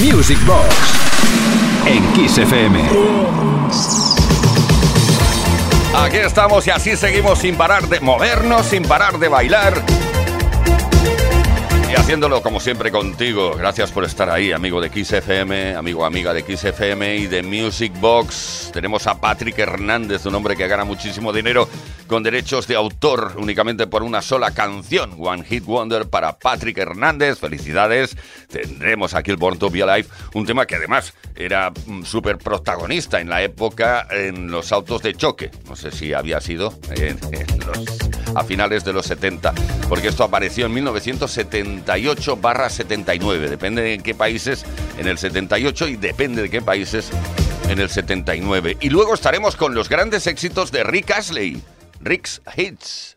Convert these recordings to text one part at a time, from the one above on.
Music Box en Kiss FM. Aquí estamos y así seguimos sin parar de movernos, sin parar de bailar y haciéndolo como siempre contigo. Gracias por estar ahí, amigo de XFM, amigo amiga de XFM y de Music Box. Tenemos a Patrick Hernández, un hombre que gana muchísimo dinero con derechos de autor únicamente por una sola canción. One Hit Wonder para Patrick Hernández. Felicidades. Tendremos aquí el Born to Be Alive, un tema que además era mm, súper protagonista en la época en los autos de choque. No sé si había sido a finales de los 70, porque esto apareció en 1970 78-79. Depende de en qué países en el 78 y depende de qué países en el 79. Y luego estaremos con los grandes éxitos de Rick Astley. Rick's Hits.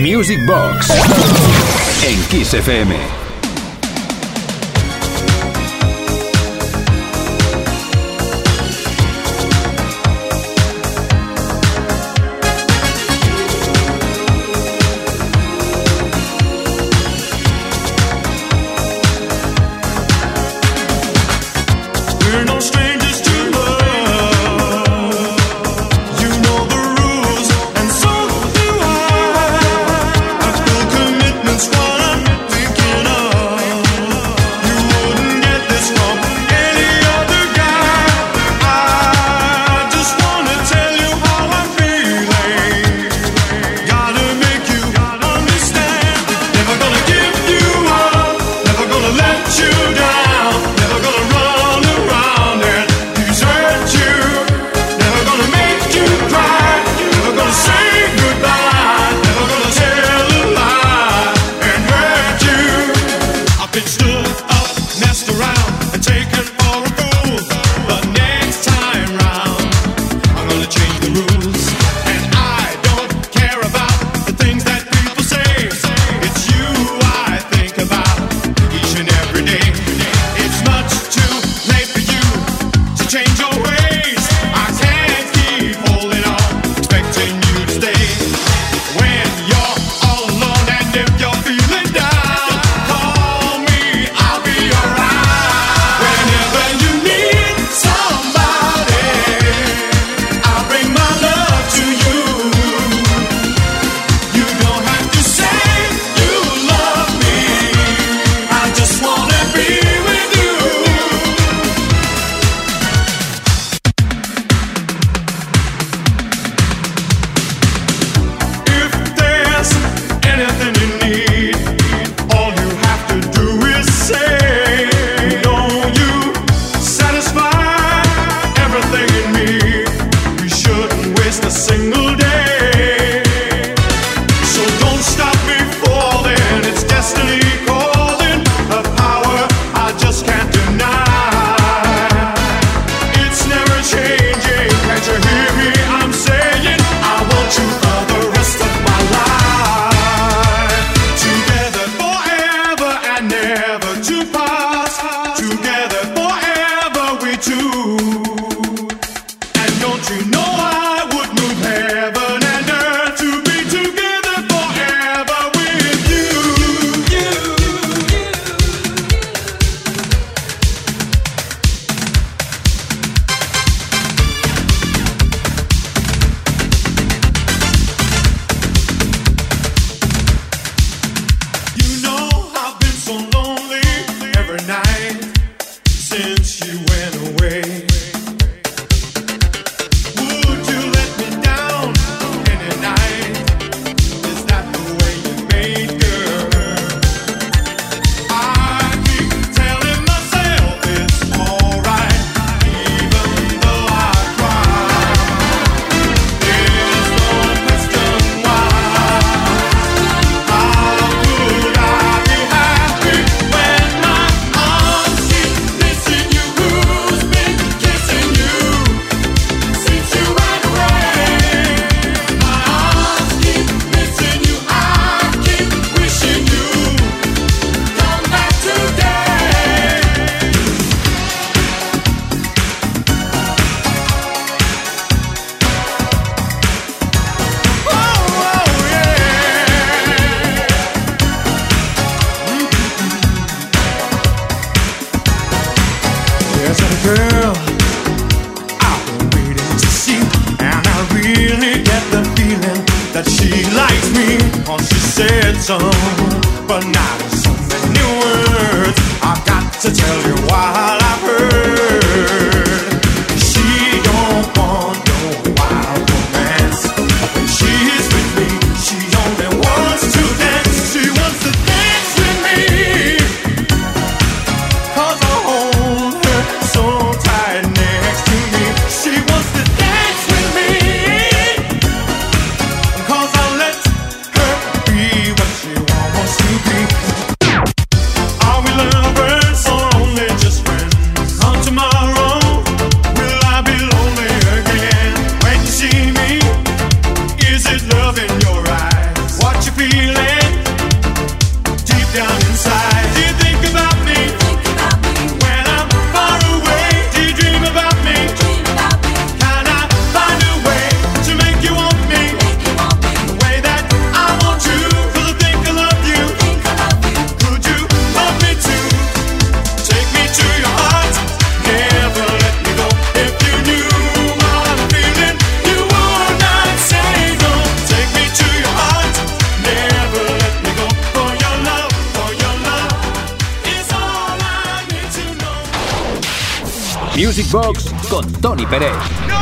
Music Box en Kiss FM. Music Box con Tony Pérez. No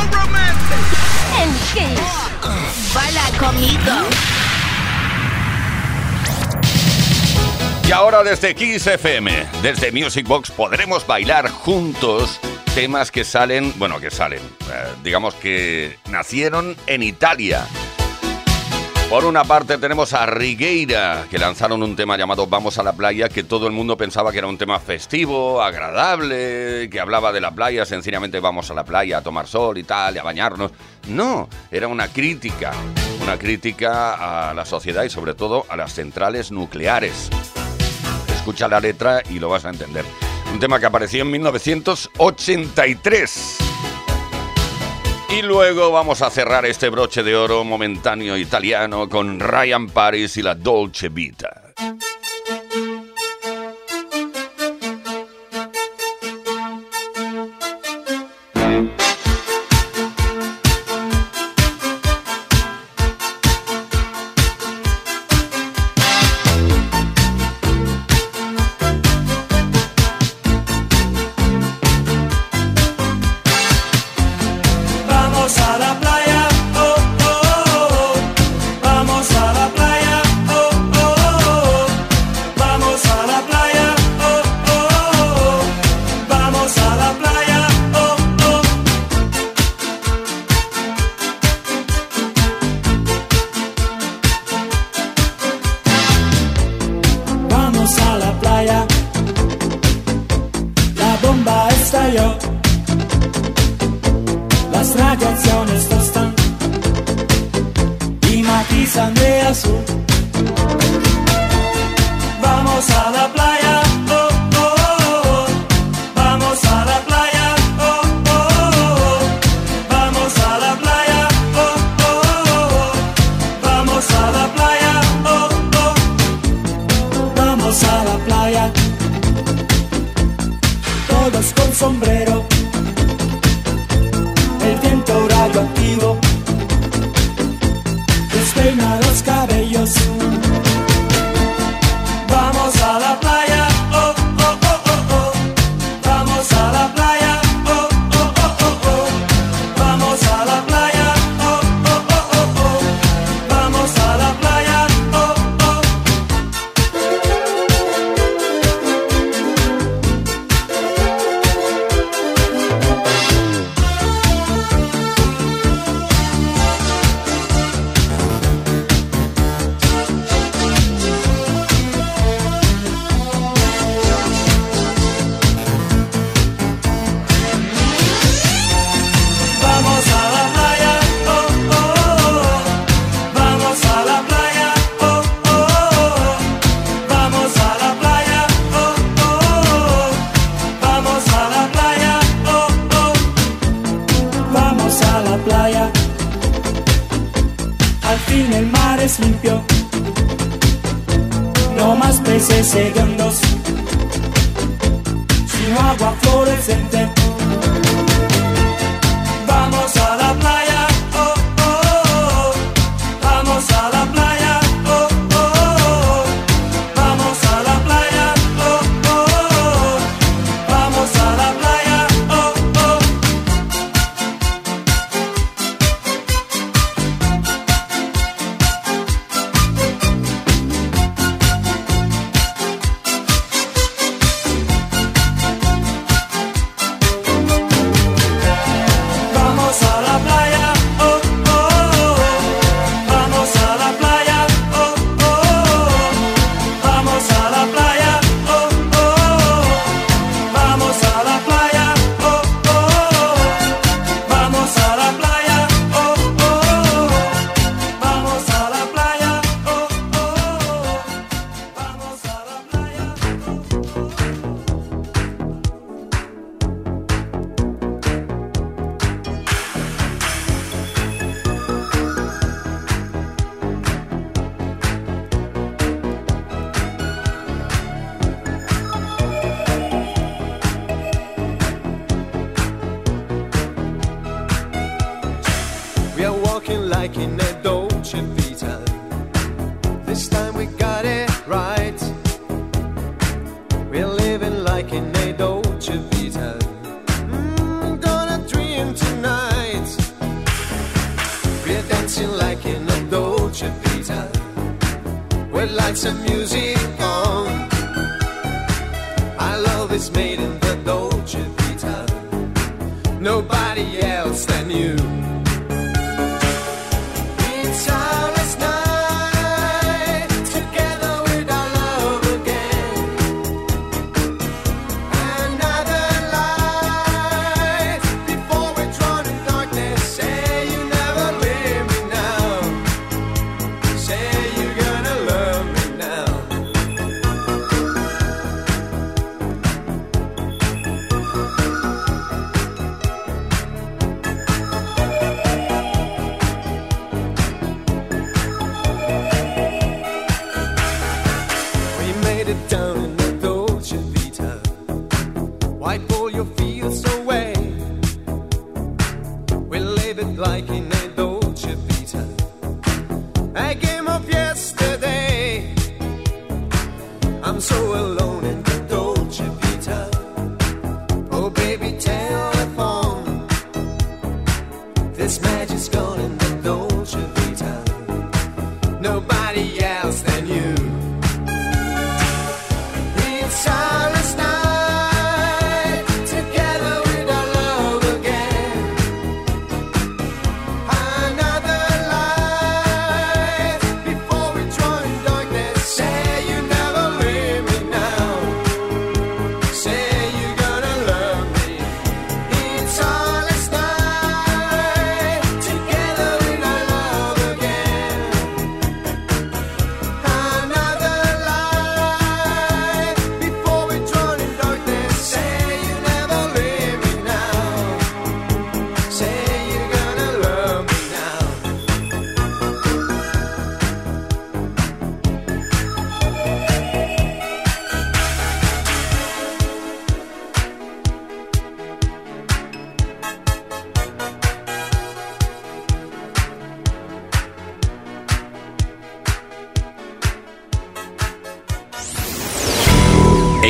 En Kiss. Baila conmigo. Y ahora desde Kiss FM, desde Music Box, podremos bailar juntos temas que salen, bueno, que salen, eh, digamos que nacieron en Italia por una parte tenemos a Rigueira, que lanzaron un tema llamado Vamos a la playa, que todo el mundo pensaba que era un tema festivo, agradable, que hablaba de la playa, sencillamente vamos a la playa a tomar sol y tal, y a bañarnos. No, era una crítica, una crítica a la sociedad y sobre todo a las centrales nucleares. Escucha la letra y lo vas a entender. Un tema que apareció en 1983. Y luego vamos a cerrar este broche de oro momentáneo italiano con Ryan Paris y la Dolce Vita. Vamos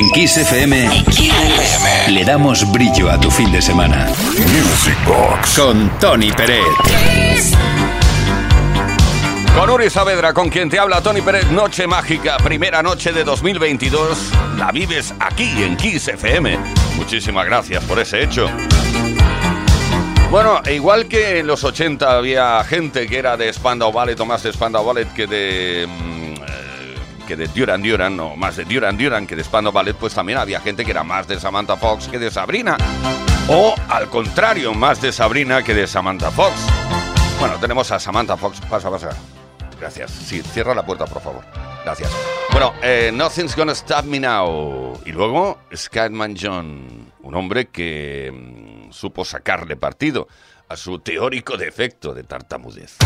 En Kiss FM le damos brillo a tu fin de semana. Music Box. Con Tony Pérez. Con Uri Saavedra, con quien te habla Tony Pérez, Noche Mágica, primera noche de 2022. La vives aquí en Kiss FM. Muchísimas gracias por ese hecho. Bueno, igual que en los 80 había gente que era de Spandau Ballet o más de Spandau Ballet que de mm, que de Duran Duran o más de Duran Duran que de Spandau Ballet, pues también había gente que era más de Samantha Fox que de Sabrina. O al contrario, más de Sabrina que de Samantha Fox. Bueno, tenemos a Samantha Fox. Pasa, pasa. Gracias. Sí, cierra la puerta, por favor. Gracias. Bueno, eh, Nothing's Gonna Stop Me Now. Y luego, Scatman John, un hombre que mm, supo sacarle partido a su teórico defecto de tartamudez.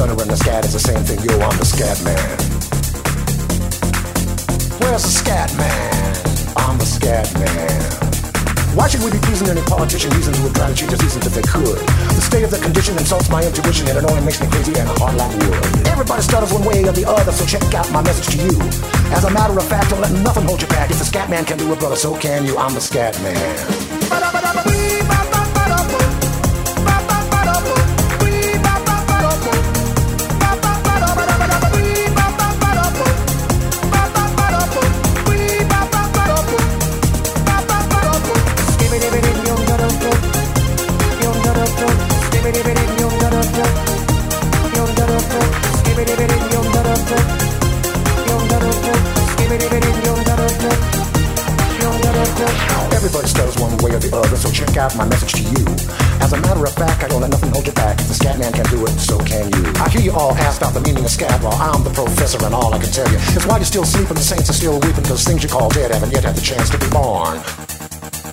stutter and the scat is the same thing. Yo, I'm the scat man. Where's the scat man? I'm the scat man. Why should we be pleasing any politician reasons who would try to cheat us reasons if they could? The state of the condition insults my intuition and it only makes me crazy and hard like wood. Everybody stutters one way or the other, so check out my message to you. As a matter of fact, don't let nothing hold you back. If the scat man can do it, brother, so can you. I'm the scat man. all I can tell you. It's why you're still sleeping, the saints are still weeping, because things you call dead haven't yet had the chance to be born.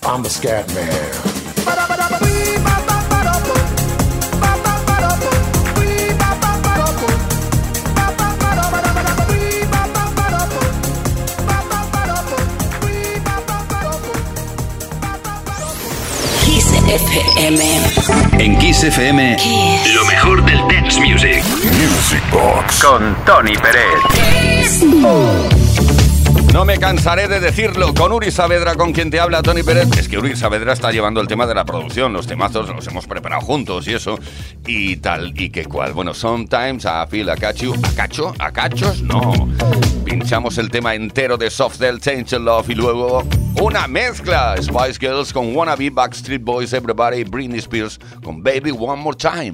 I'm the scat man. FMM. En Kiss FM, lo mejor del dance music. Music Box. Con Tony Pérez. No me cansaré de decirlo, con Uri Saavedra, con quien te habla Tony Pérez. Es que Uri Saavedra está llevando el tema de la producción, los temazos los hemos preparado juntos y eso, y tal y que cual. Bueno, sometimes a Phil Acachu, ¿acacho? ¿acachos? No. Pinchamos el tema entero de Soft Del Change Love y luego una mezcla. Spice Girls con Wannabe, Backstreet Boys, Everybody, Britney Spears con Baby One More Time.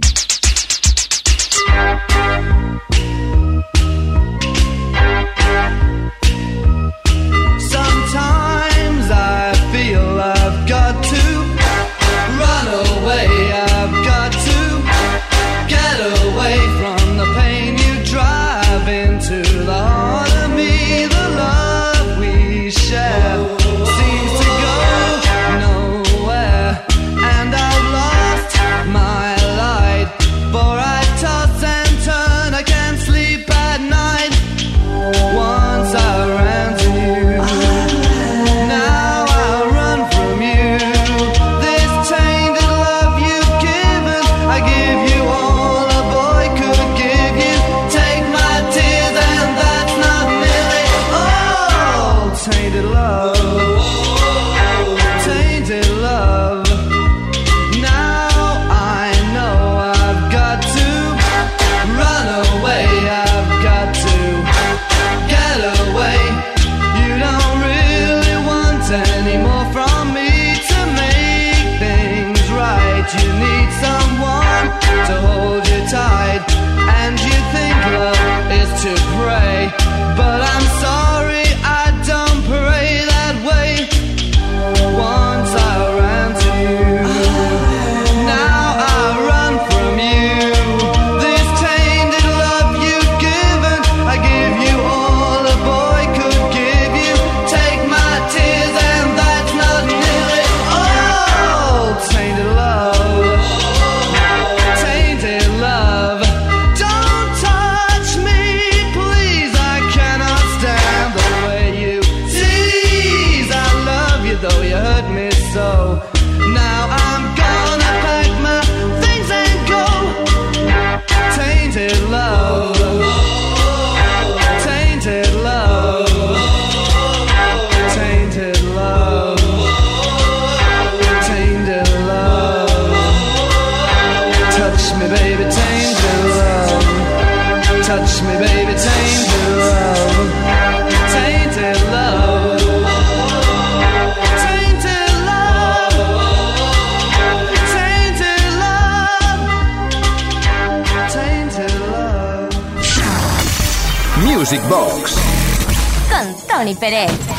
Peraí.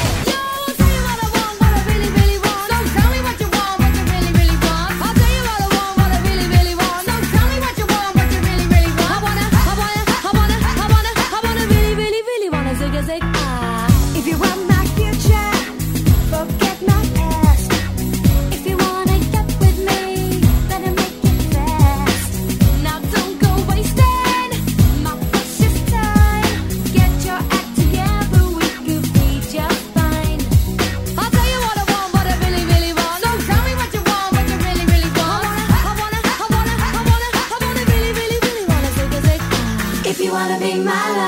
my life.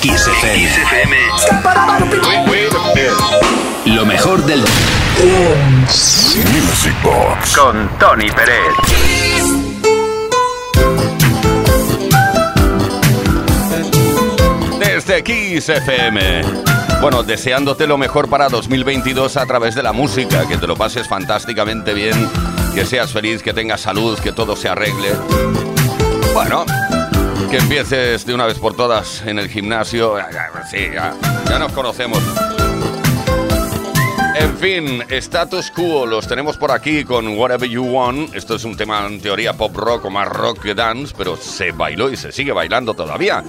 Kiss FM. Lo mejor del Music Box con Tony Pérez. Desde Kiss FM. Bueno, deseándote lo mejor para 2022 a través de la música, que te lo pases fantásticamente bien, que seas feliz, que tengas salud, que todo se arregle. Bueno, que empieces de una vez por todas en el gimnasio. Ya, ya, Sí, ya, nos conocemos. En fin, status quo, los tenemos por aquí con Whatever You Want. Esto es un tema en teoría pop rock o más rock que dance, pero se bailó y se sigue bailando todavía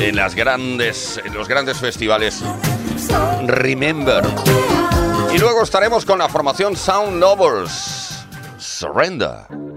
en las grandes, en los grandes festivales. Remember. Y luego estaremos con la formación Sound Lovers. Surrender.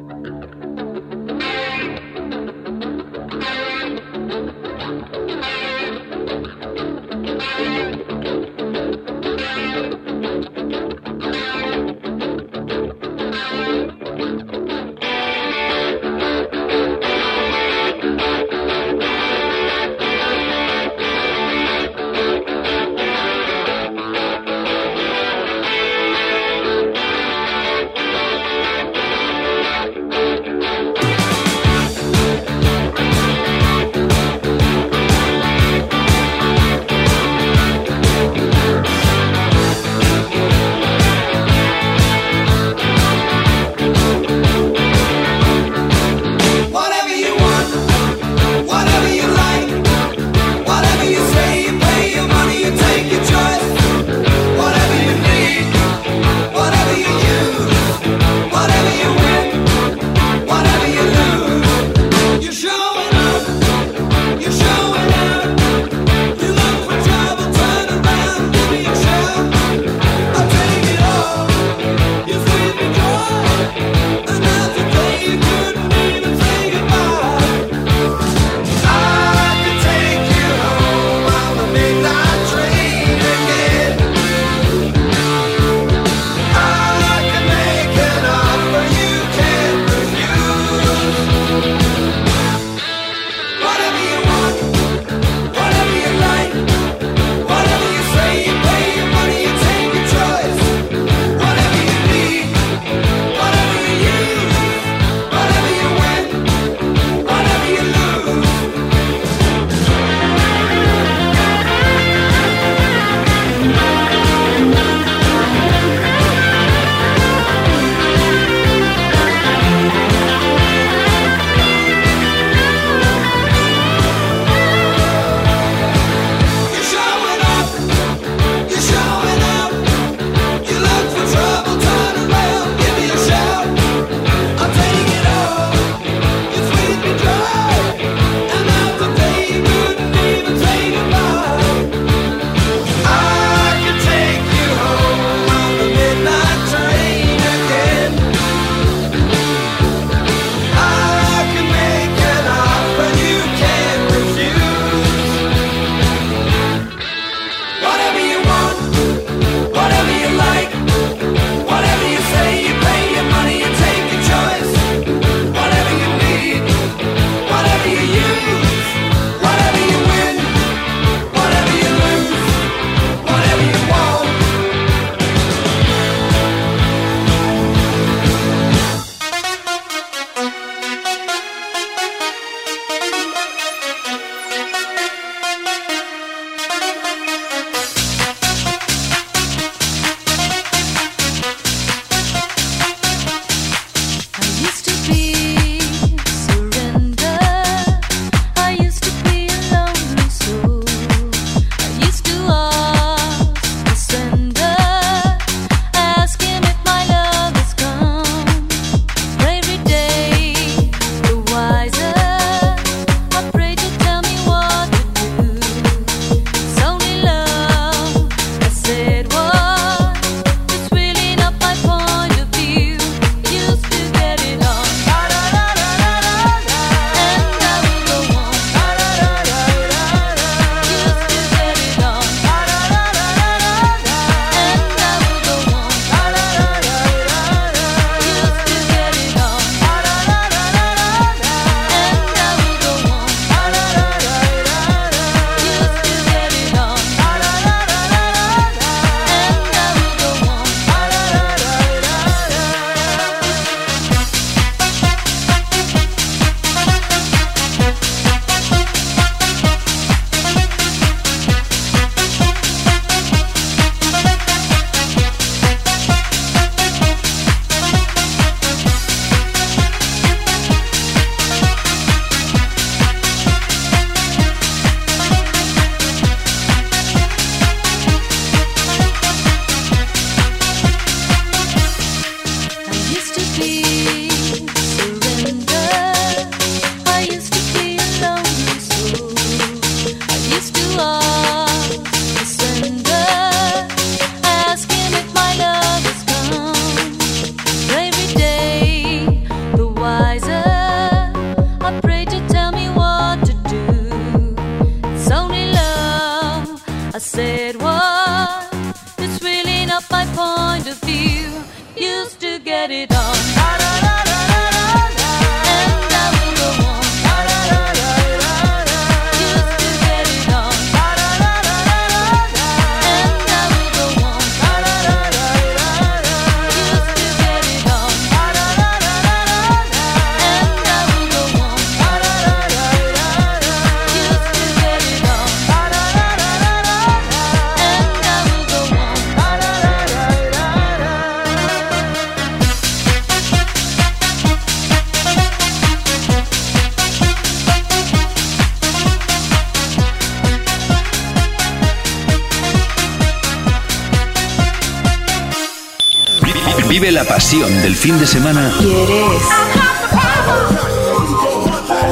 del fin de semana. ¿Quieres?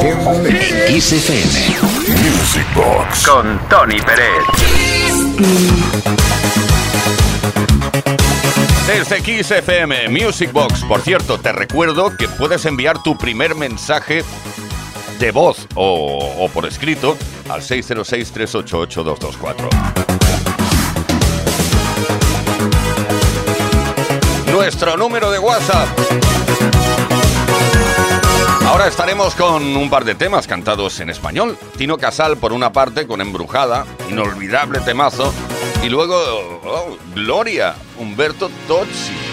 En XFM. Music Box. Con Tony Pérez. Desde XFM Music Box. Por cierto, te recuerdo que puedes enviar tu primer mensaje de voz o, o por escrito al 606-388-224. Nuestro número WhatsApp. Ahora estaremos con un par de temas cantados en español. Tino Casal por una parte con Embrujada, inolvidable temazo, y luego oh, Gloria, Humberto Tozzi.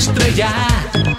Estrella.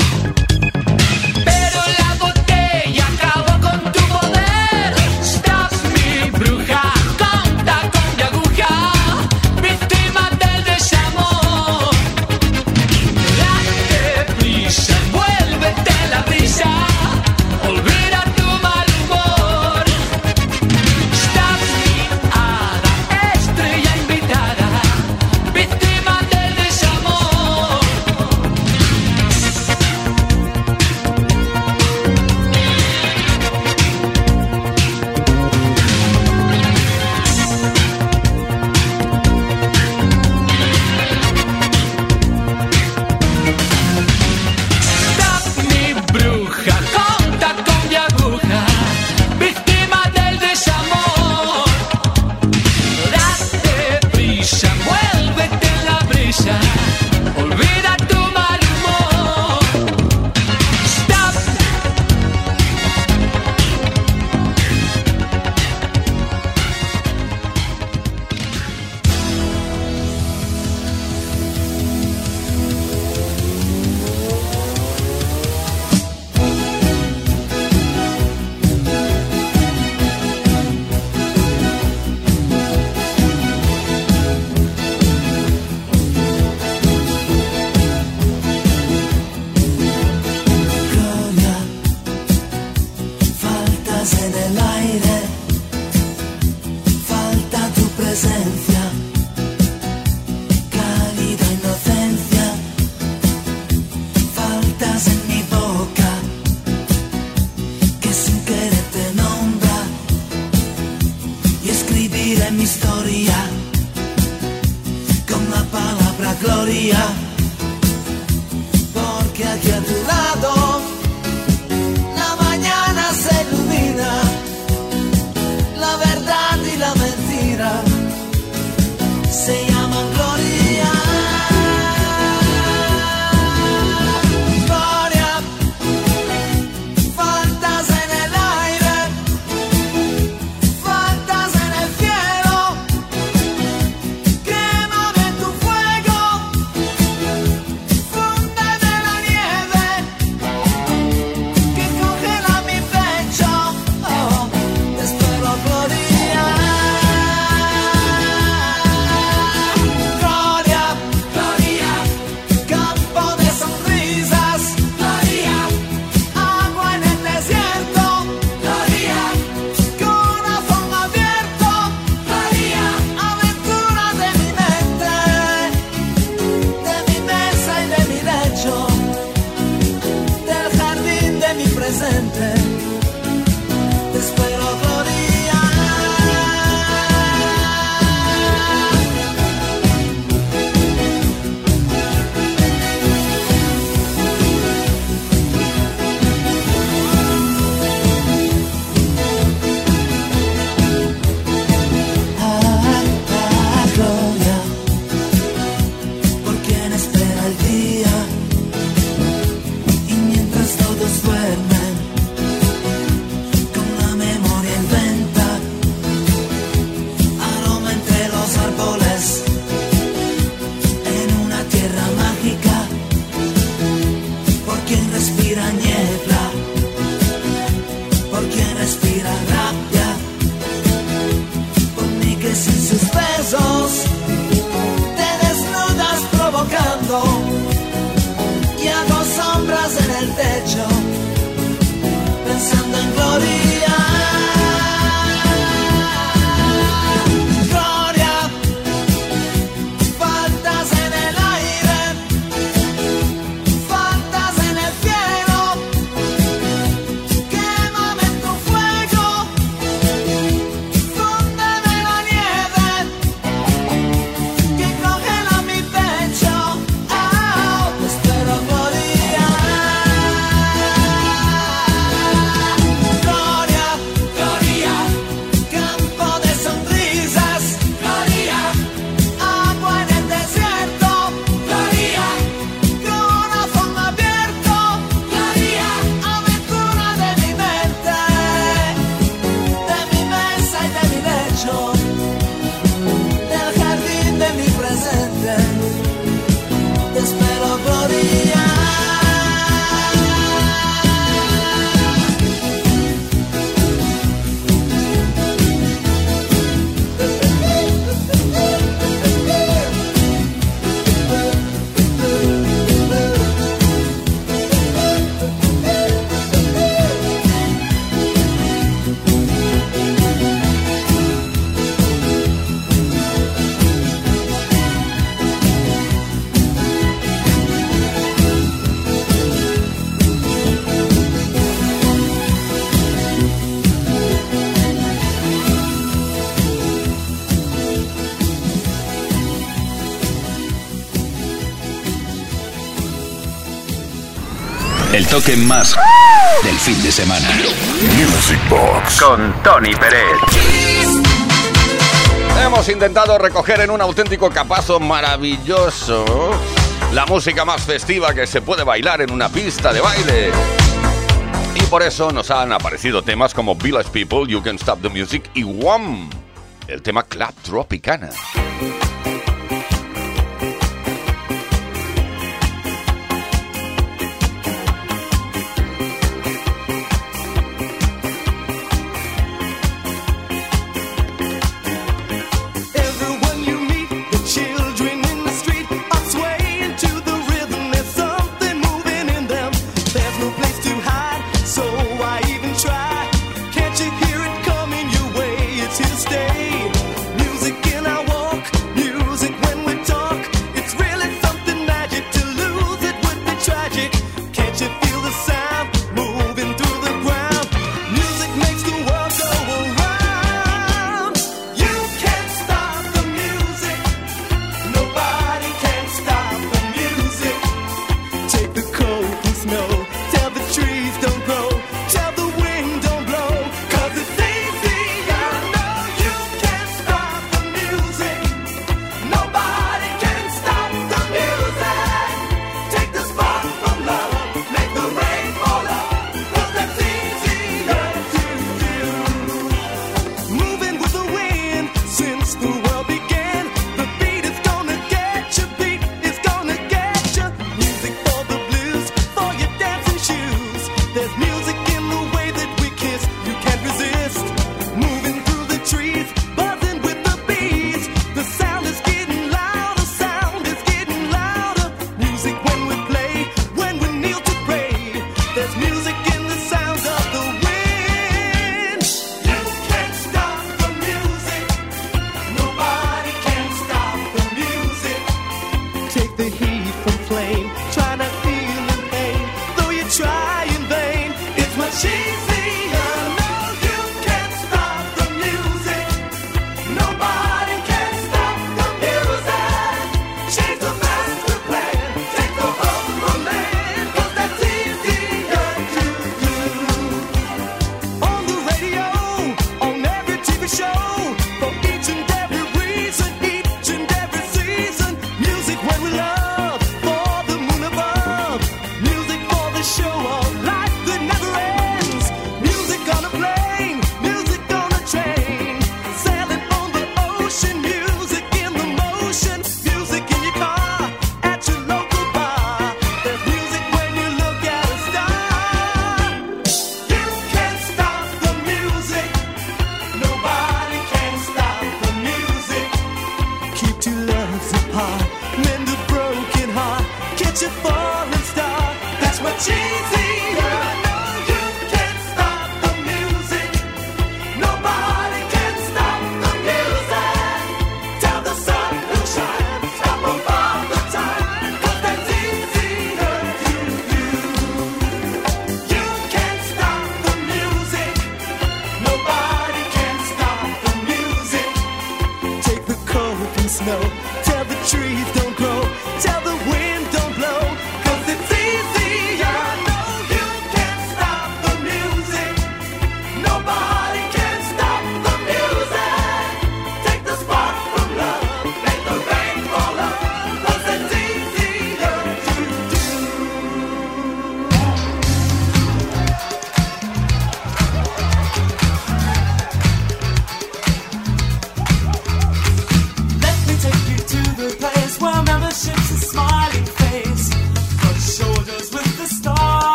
historia con la palabra gloria, porque aquí a lado. El toque más del fin de semana. Music Box. Con Tony Pérez. Hemos intentado recoger en un auténtico capazo maravilloso la música más festiva que se puede bailar en una pista de baile. Y por eso nos han aparecido temas como Village People, You Can Stop the Music y Wham, el tema Clap Tropicana.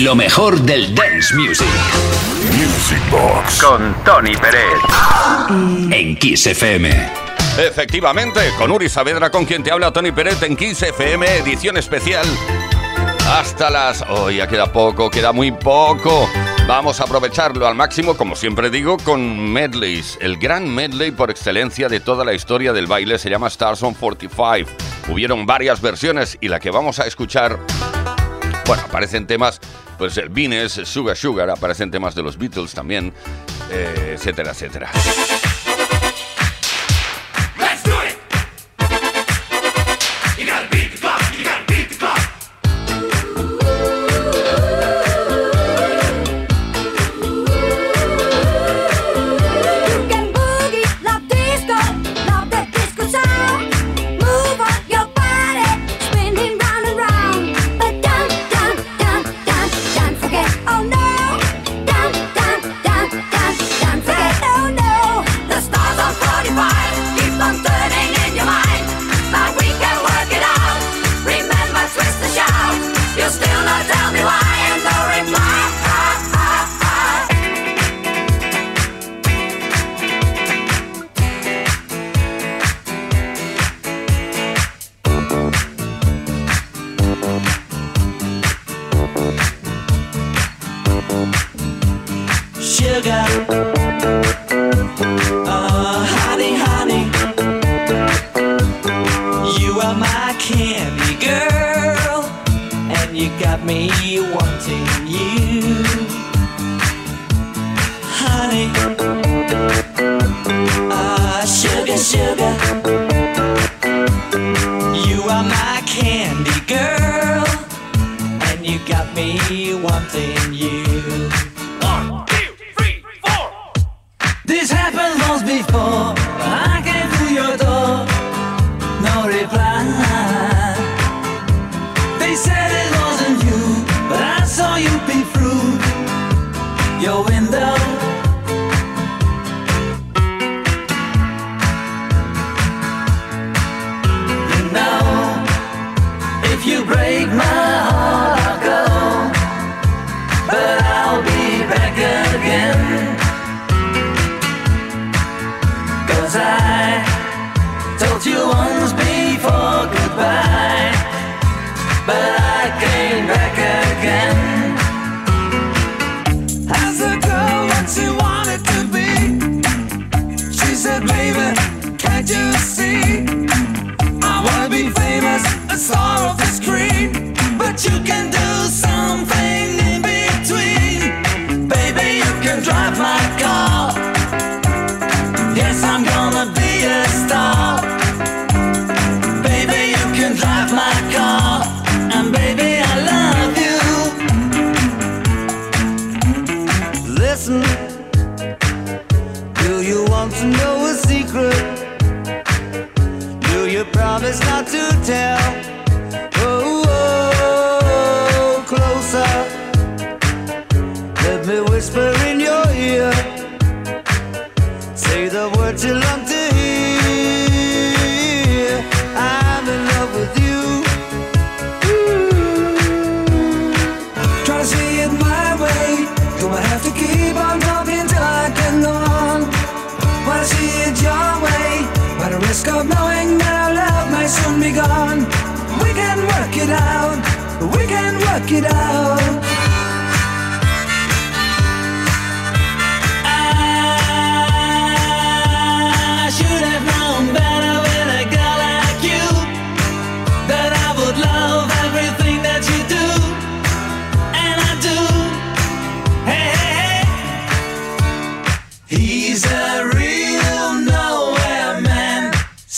Lo mejor del dance music. Music Box. Con Tony Pérez. Eh. En Kiss FM. Efectivamente, con Uri Saavedra, con quien te habla Tony Pérez en 15 FM, edición especial. Hasta las. hoy oh, ya queda poco, queda muy poco. Vamos a aprovecharlo al máximo, como siempre digo, con medleys. El gran medley por excelencia de toda la historia del baile se llama Stars on 45. Hubieron varias versiones y la que vamos a escuchar. Bueno, aparecen temas pues el Vines, Sugar Sugar, aparecen temas de los Beatles también, eh, etcétera, etcétera.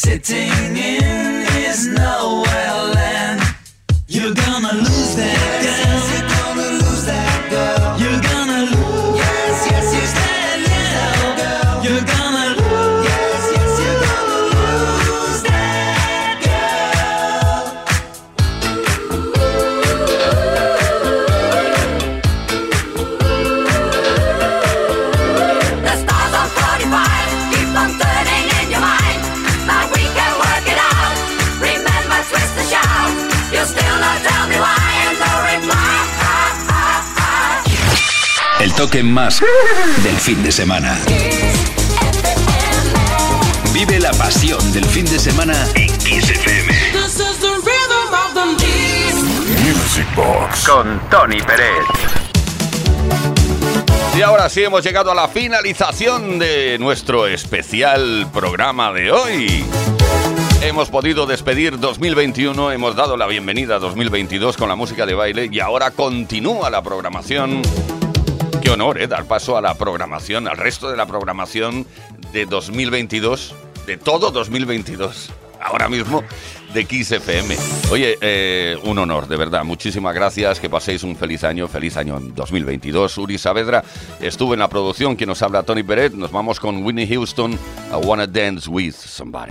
Sitting in is nowhere. Toque más del fin de semana. Vive la pasión del fin de semana en Kiss FM. This is the rhythm of the beast. Music Box con Tony Pérez. Y ahora sí hemos llegado a la finalización de nuestro especial programa de hoy. Hemos podido despedir 2021, hemos dado la bienvenida a 2022 con la música de baile y ahora continúa la programación. Qué honor, ¿eh? Dar paso a la programación, al resto de la programación de 2022, de todo 2022, ahora mismo de Kiss FM. Oye, eh, un honor, de verdad. Muchísimas gracias, que paséis un feliz año, feliz año en 2022. Uri Saavedra estuvo en la producción, quien nos habla Tony Peret. Nos vamos con Whitney Houston, I Wanna Dance With Somebody.